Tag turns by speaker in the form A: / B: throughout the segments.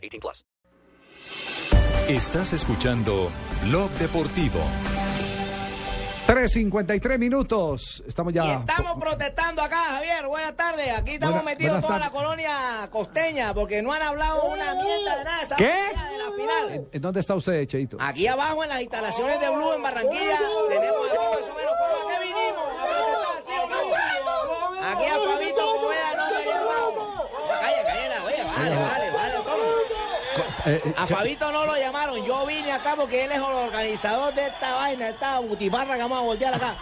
A: 18 plus.
B: Estás escuchando Blog Deportivo.
C: 3.53 minutos. Estamos ya.
D: Y estamos protestando acá, Javier. Buenas tardes. Aquí estamos
C: Buena-
D: metidos
C: buenas
D: toda la colonia costeña porque no han hablado una mierda de nada. esa
C: ¿Qué?
D: De la final.
C: ¿En- ¿En dónde está usted, Cheito?
D: Aquí abajo en las instalaciones de Blue en Barranquilla tenemos aquí más o menos como que vinimos a protestar, ¿sí o no? Aquí a Fabito Poveda no me llamamos. Calla, calla, oye, vale, vale.
C: Eh, eh,
D: A Fabito no lo llamaron. Yo vine acá porque él es el organizador de esta vaina, esta butifarra que vamos a voltear acá.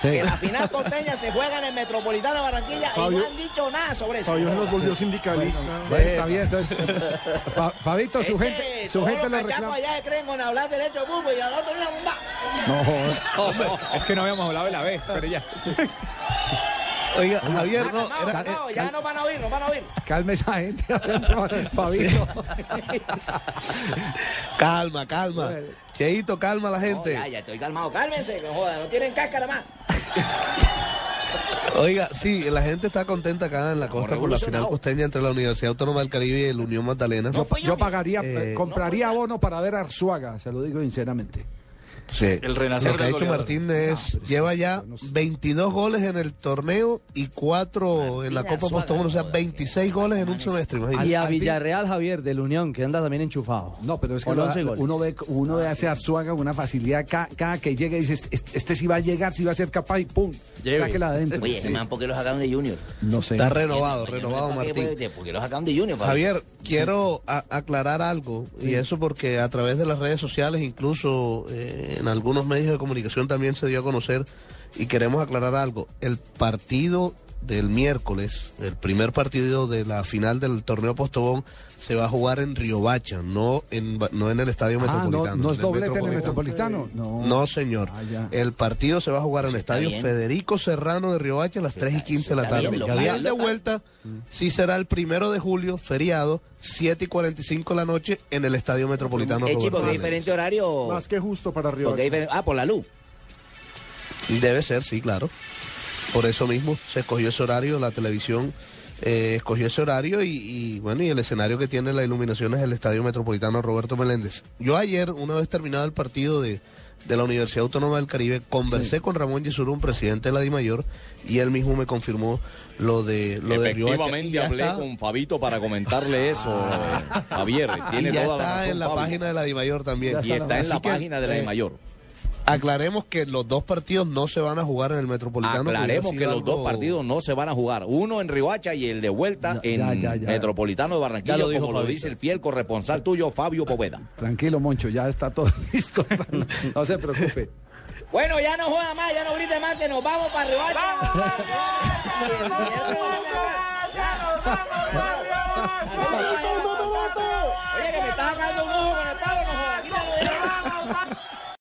C: Sí.
D: Que la final costeña se juega en el Metropolitano de Barranquilla y no han dicho nada sobre eso.
E: Fabio nos volvió sindicalista.
C: Bueno, está bien, entonces. Fa- Fabito, su gente, su
D: todos
C: gente lo reclama.
D: allá se creen con hablar derecho de fútbol y al otro le bomba.
C: No, joder.
F: Es que no habíamos hablado de la vez, pero ya.
E: Oiga, Javier, no,
D: Calmado,
E: era,
D: calmado,
E: eh,
D: ya no van a oír, no van a oír.
C: calme esa gente. Fabito.
E: calma, calma. Cheito, calma a la
D: No,
E: gente.
D: ya, ya estoy calmado, cálmense, no jodan, no tienen cáscara más.
E: Oiga, sí, la gente está contenta acá en la costa por la final costeña entre la Universidad Autónoma del Caribe y el Unión Magdalena.
D: No yo
C: Yo
D: mismo.
C: pagaría,
E: Eh,
C: compraría abono para ver a Arzuaga, se lo digo sinceramente.
E: Sí.
F: El renacer
E: Lo que ha hecho. Martín es, lleva ya 22 goles en el torneo y 4 en la Copa Postobón, o sea, 26 goles en un semestre,
G: Y a Villarreal, Javier, del Unión, que anda también enchufado.
C: No, pero es que
G: Con
C: lo-
G: 11 goles.
C: uno ve, uno ve a ese Arzuaga con una facilidad. Cada, cada que llega y dice, este, este sí va a llegar, sí va a ser capaz y ¡pum!
F: Lleve.
C: Sáquela adentro.
D: Oye, man, ¿por qué lo sacaron de Junior?
C: No sé.
E: Está renovado, renovado
D: qué,
E: Martín.
D: ¿Por qué lo sacaron de Junior?
E: Javier, quiero a- aclarar algo, y eso porque a través de las redes sociales, incluso eh, en algunos medios de comunicación también se dio a conocer, y queremos aclarar algo. El partido del miércoles, el primer partido de la final del torneo Postobón, se va a jugar en Riobacha, no en, no en el Estadio
C: Ah, no,
E: Metropolitano.
C: no es
E: en el
C: doblete en el Metropolitano. No.
E: No, señor.
C: Ah,
E: el partido se va a jugar en el Estadio
D: bien.
E: Federico Serrano de Riobacha a las 3 y 15 de la tarde.
D: bien,
E: y
D: local,
E: el de
D: local.
E: vuelta sí será el primero de julio, feriado, 7 y 45 de la noche en el Estadio Metropolitano.
D: Eh, chico, ¿qué
E: Meléndez.
D: diferente horario?
E: Más que justo para
D: ¿Por qué diferente? Ah, por la luz.
E: Debe ser, sí, claro. Por eso mismo se escogió ese horario, la televisión eh, escogió ese horario y, y, bueno, y el escenario que tiene la iluminación es el Estadio Metropolitano Roberto Meléndez. Yo ayer, una vez terminado el partido de, de la Universidad Autónoma del Caribe, conversé con Ramón Yesurún, presidente de la DIMAYOR, y él mismo me confirmó lo de lo de
F: Efectivamente
E: ya
F: hablé
E: está-
F: con Fabito para comentarle eso, eh, Javier.
E: y ya
F: toda la
E: está
F: razón,
E: en la página de la DIMAYOR también.
F: Y está en la página de la
E: eh,
F: de Mayor.
E: Aclaremos que los dos partidos no se van a jugar en el Metropolitano.
F: Aclaremos que los dos partidos no se van a jugar. Uno en Riohacha y el de vuelta
C: Ya,
F: en
C: ya, ya, ya.
F: Metropolitano de Barranquilla,
G: lo
F: como lo dice el fiel corresponsal tuyo, Fabio Poveda.
C: Tranquilo, Moncho, ya está todo listo. No se preocupe.
D: Bueno, ya no juega más, ya no grite más, que nos vamos para arriba. Oye, que me estás sacando un ojo con el palo, no jodas, quítalo de ahí.